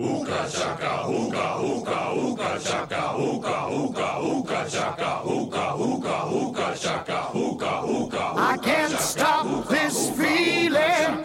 Ooka chaka, ooka, ooka, ooka chaka, ooka, ooka, ooka chaka, ooka, ooka, ooka chaka, ooka, ooka. I can't stop this feeling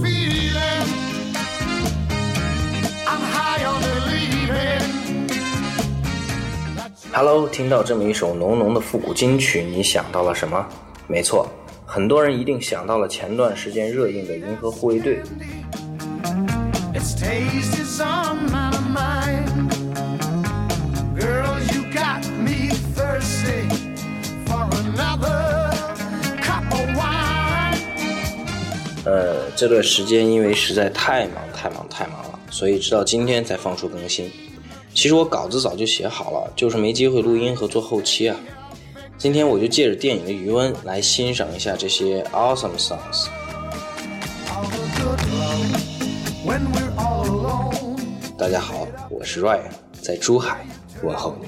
Hello，听到这么一首浓浓的复古金曲，你想到了什么？没错，很多人一定想到了前段时间热映的《银河护卫队》。Its taste is on my mind. Girl, you got me thirsty for another cup of wine. 呃，这段时间因为实在太忙太忙太忙了，所以直到今天才放出更新。其实我稿子早就写好了，就是没机会录音和做后期啊。今天我就借着电影的余温来欣赏一下这些 awesome songs。大家好，我是 Ryan，在珠海问候你。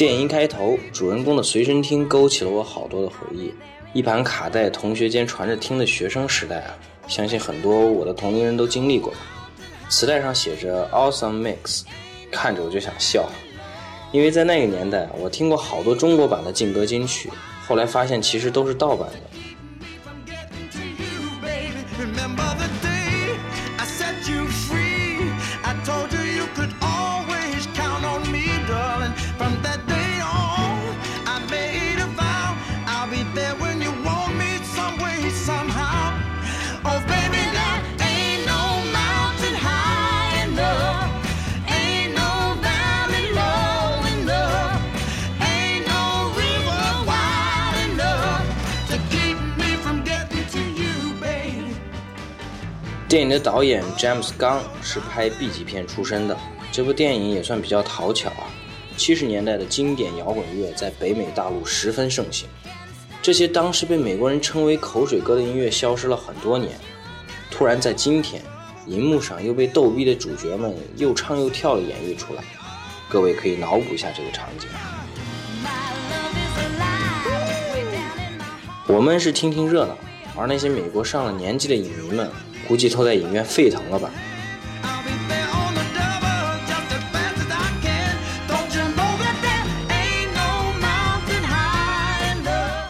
电影一开头，主人公的随身听勾起了我好多的回忆。一盘卡带，同学间传着听的学生时代啊，相信很多我的同龄人都经历过吧。磁带上写着 “Awesome Mix”，看着我就想笑，因为在那个年代，我听过好多中国版的劲歌金曲，后来发现其实都是盗版的。电影的导演詹姆斯·刚是拍 B 级片出身的，这部电影也算比较讨巧啊。七十年代的经典摇滚乐在北美大陆十分盛行，这些当时被美国人称为口水歌的音乐消失了很多年，突然在今天，荧幕上又被逗逼的主角们又唱又跳的演绎出来，各位可以脑补一下这个场景。我们是听听热闹，而那些美国上了年纪的影迷们，估计都在影院沸腾了吧。Don't you know?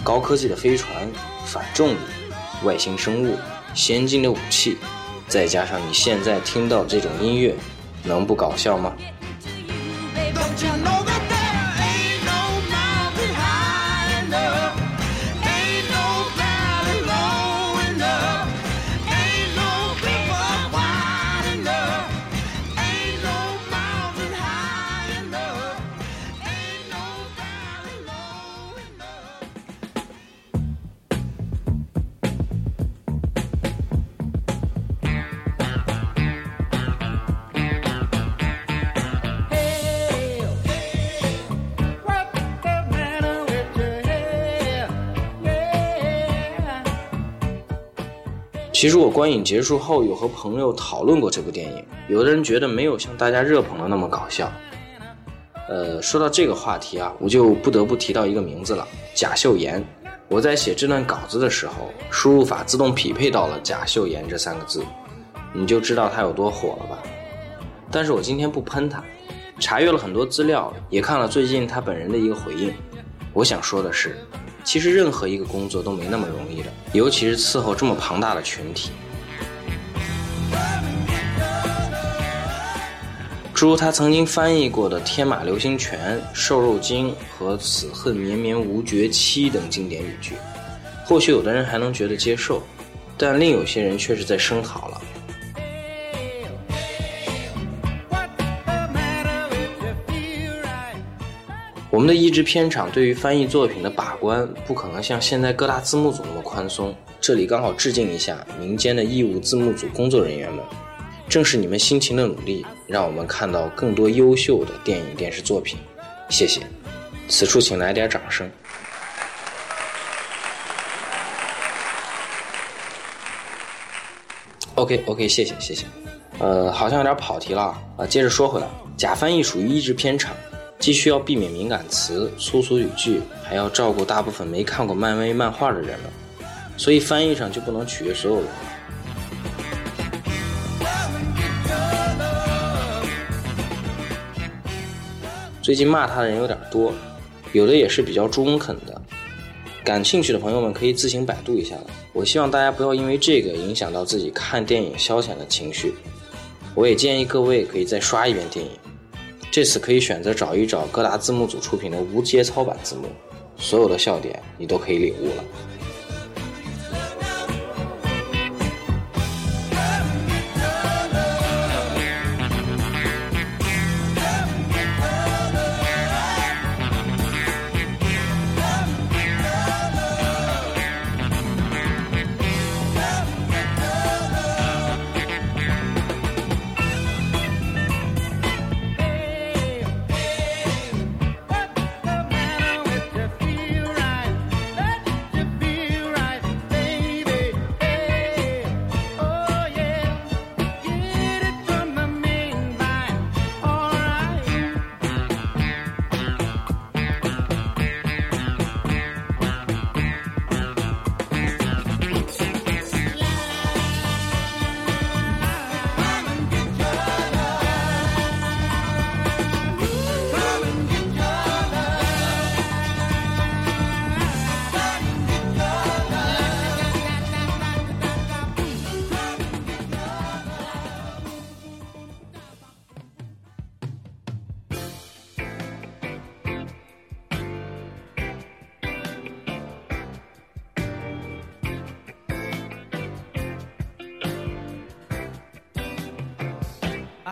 高科技的飞船、反重力、外星生物、先进的武器，再加上你现在听到这种音乐，能不搞笑吗？其实我观影结束后有和朋友讨论过这部电影，有的人觉得没有像大家热捧的那么搞笑。呃，说到这个话题啊，我就不得不提到一个名字了——贾秀妍。我在写这段稿子的时候，输入法自动匹配到了“贾秀妍”这三个字，你就知道她有多火了吧？但是我今天不喷她，查阅了很多资料，也看了最近她本人的一个回应。我想说的是，其实任何一个工作都没那么容易的，尤其是伺候这么庞大的群体。诸如他曾经翻译过的《天马流星拳》《瘦肉精》和《此恨绵绵无绝期》等经典语句，或许有的人还能觉得接受，但另有些人却是在声讨了。我们的译制片厂对于翻译作品的把关，不可能像现在各大字幕组那么宽松。这里刚好致敬一下民间的义务字幕组工作人员们。正是你们辛勤的努力，让我们看到更多优秀的电影电视作品。谢谢，此处请来点掌声。OK OK，谢谢谢谢。呃，好像有点跑题了。啊，接着说回来，假翻译属于译制片厂，既需要避免敏感词、粗俗语句，还要照顾大部分没看过漫威漫画的人们，所以翻译上就不能取悦所有人。最近骂他的人有点多，有的也是比较中肯的。感兴趣的朋友们可以自行百度一下了。我希望大家不要因为这个影响到自己看电影消遣的情绪。我也建议各位可以再刷一遍电影，这次可以选择找一找各大字幕组出品的无节操版字幕，所有的笑点你都可以领悟了。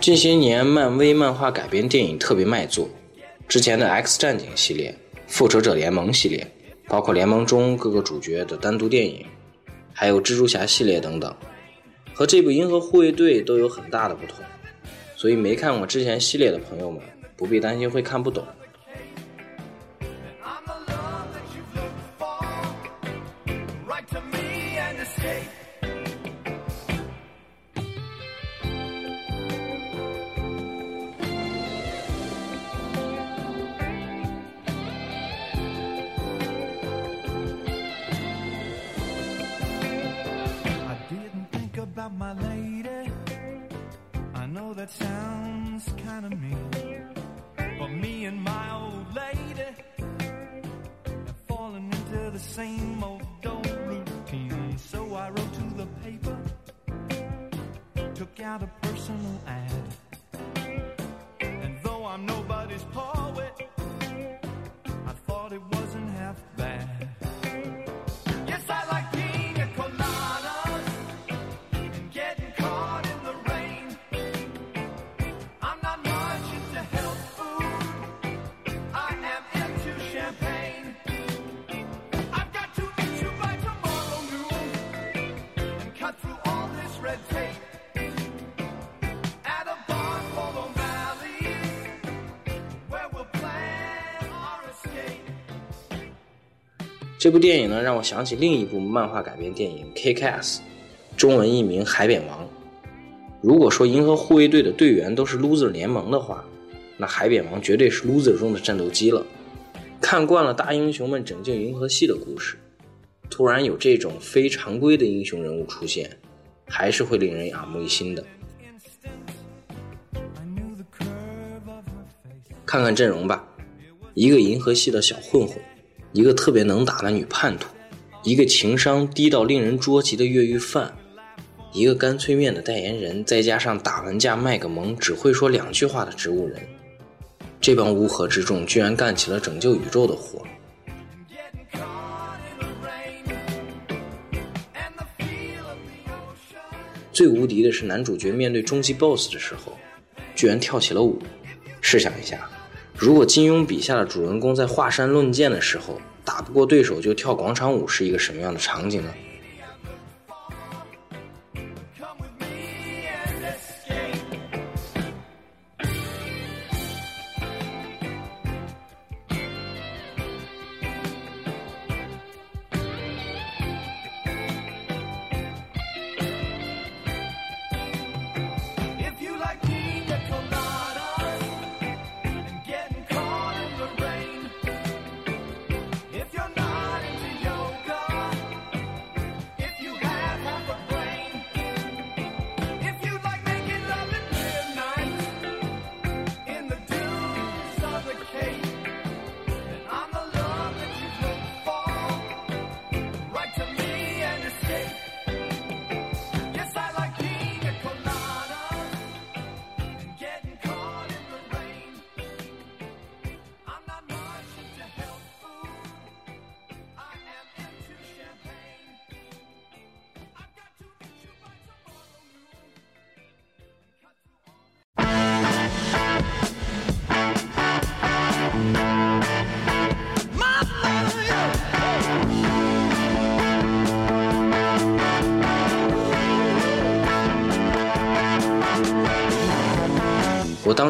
近些年，漫威漫画改编电影特别卖座，之前的 X 战警系列、复仇者联盟系列，包括联盟中各个主角的单独电影，还有蜘蛛侠系列等等，和这部银河护卫队都有很大的不同。所以没看过之前系列的朋友们，不必担心会看不懂。这部电影呢，让我想起另一部漫画改编电影《KKS》，中文译名《海扁王》。如果说银河护卫队的队员都是 loser 联盟的话，那海扁王绝对是 loser 中的战斗机了。看惯了大英雄们拯救银河系的故事，突然有这种非常规的英雄人物出现，还是会令人耳目一新的。看看阵容吧，一个银河系的小混混，一个特别能打的女叛徒，一个情商低到令人捉急的越狱犯，一个干脆面的代言人，再加上打完架卖个萌、只会说两句话的植物人，这帮乌合之众居然干起了拯救宇宙的活。最无敌的是男主角面对终极 BOSS 的时候，居然跳起了舞。试想一下，如果金庸笔下的主人公在华山论剑的时候打不过对手就跳广场舞，是一个什么样的场景呢？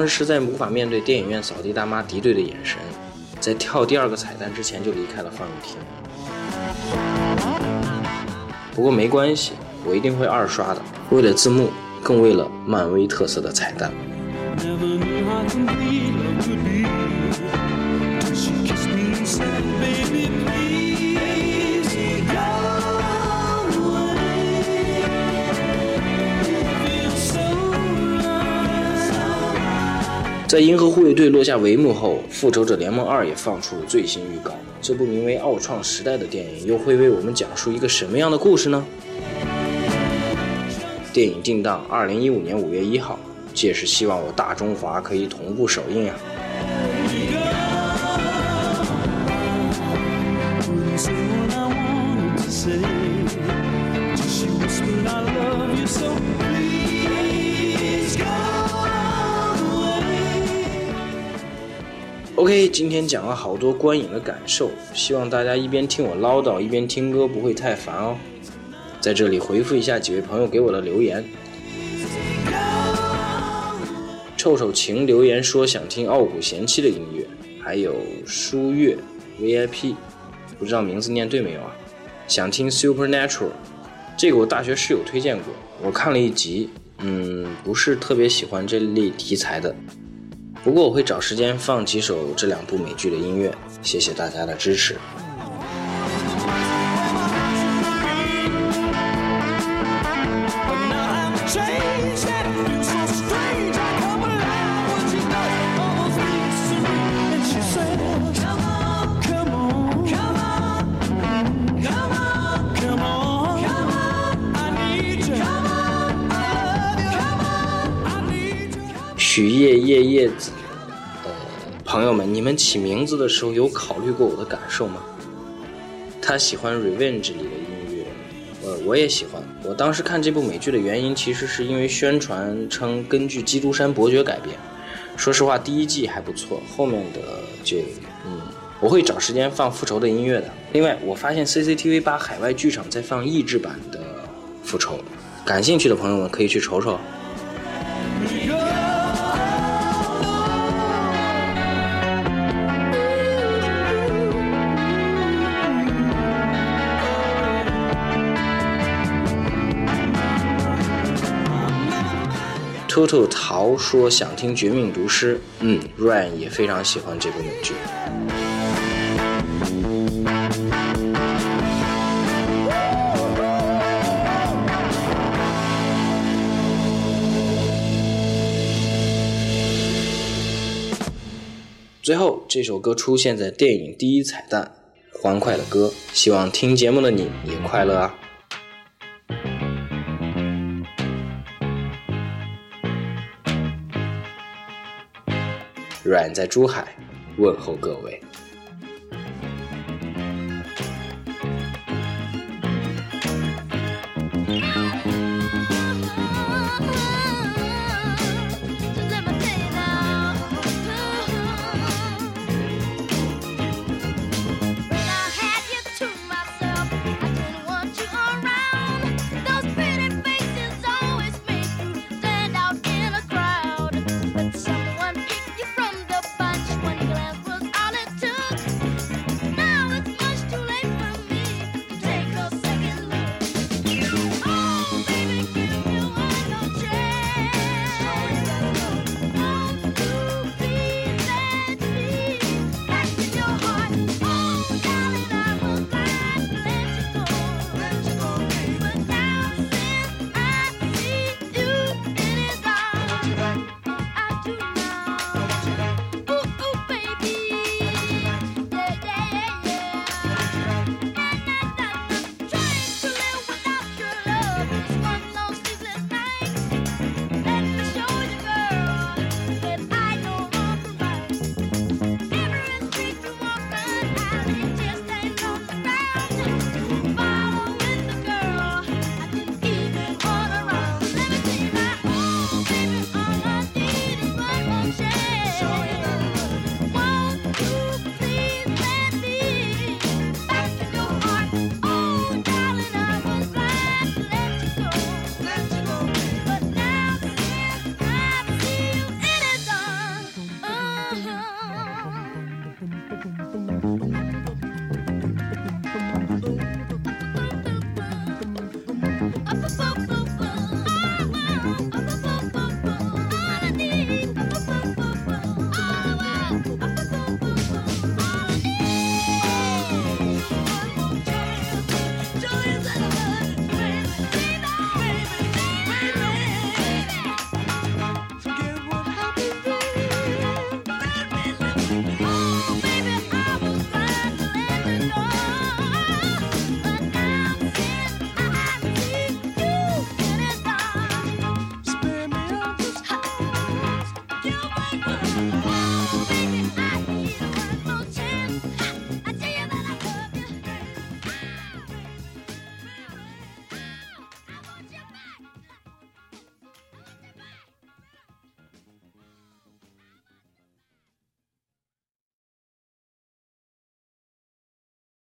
当时实在无法面对电影院扫地大妈敌对的眼神，在跳第二个彩蛋之前就离开了放映厅。不过没关系，我一定会二刷的，为了字幕，更为了漫威特色的彩蛋。在《银河护卫队》落下帷幕后，《复仇者联盟二》也放出了最新预告。这部名为《奥创时代》的电影又会为我们讲述一个什么样的故事呢？电影定档二零一五年五月一号，届时希望我大中华可以同步首映啊！OK，今天讲了好多观影的感受，希望大家一边听我唠叨，一边听歌，不会太烦哦。在这里回复一下几位朋友给我的留言。臭臭情留言说想听傲骨贤妻的音乐，还有书月 VIP，不知道名字念对没有啊？想听 Supernatural，这个我大学室友推荐过，我看了一集，嗯，不是特别喜欢这类题材的，不过我会找时间放几首这两部美剧的音乐，谢谢大家的支持。许叶叶叶子，呃，朋友们，你们起名字的时候有考虑过我的感受吗？他喜欢《Revenge》里的音乐，呃，我也喜欢。我当时看这部美剧的原因，其实是因为宣传称根据《基督山伯爵》改编。说实话，第一季还不错，后面的就，嗯，我会找时间放复仇的音乐的。另外，我发现 CCTV 八海外剧场在放译制版的复仇，感兴趣的朋友们可以去瞅瞅。兔兔桃说想听《绝命毒师》，嗯，Ryan 也非常喜欢这部美剧。最后，这首歌出现在电影第一彩蛋，欢快的歌，希望听节目的你也快乐啊！阮在珠海问候各位。